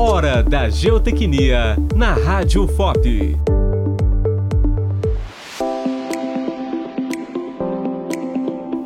Hora da Geotecnia na Rádio FOP.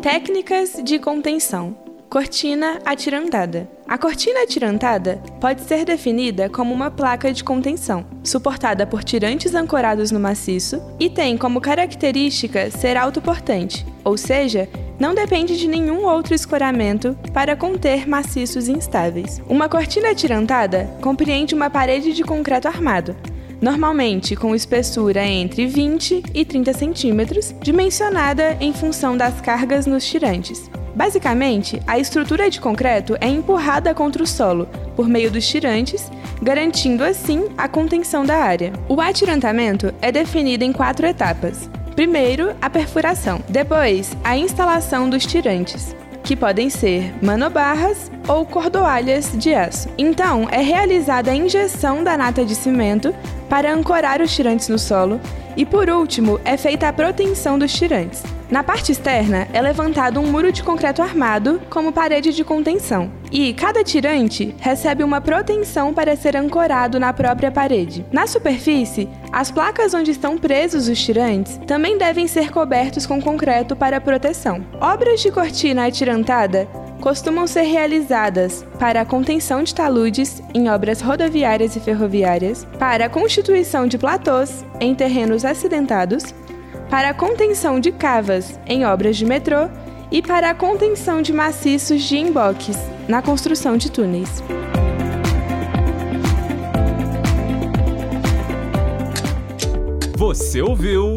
Técnicas de contenção. Cortina atirantada. A cortina atirantada pode ser definida como uma placa de contenção, suportada por tirantes ancorados no maciço e tem como característica ser autoportante, ou seja, não depende de nenhum outro escoramento para conter maciços instáveis. Uma cortina atirantada compreende uma parede de concreto armado, normalmente com espessura entre 20 e 30 centímetros, dimensionada em função das cargas nos tirantes. Basicamente, a estrutura de concreto é empurrada contra o solo por meio dos tirantes, garantindo assim a contenção da área. O atirantamento é definido em quatro etapas. Primeiro, a perfuração. Depois, a instalação dos tirantes que podem ser manobarras ou cordoalhas de aço. Então, é realizada a injeção da nata de cimento para ancorar os tirantes no solo e, por último, é feita a proteção dos tirantes. Na parte externa é levantado um muro de concreto armado como parede de contenção, e cada tirante recebe uma proteção para ser ancorado na própria parede. Na superfície, as placas onde estão presos os tirantes também devem ser cobertos com concreto para proteção. Obras de cortina atirantada costumam ser realizadas para a contenção de taludes em obras rodoviárias e ferroviárias, para a constituição de platôs em terrenos acidentados para a contenção de cavas em obras de metrô e para a contenção de maciços de emboques na construção de túneis. Você ouviu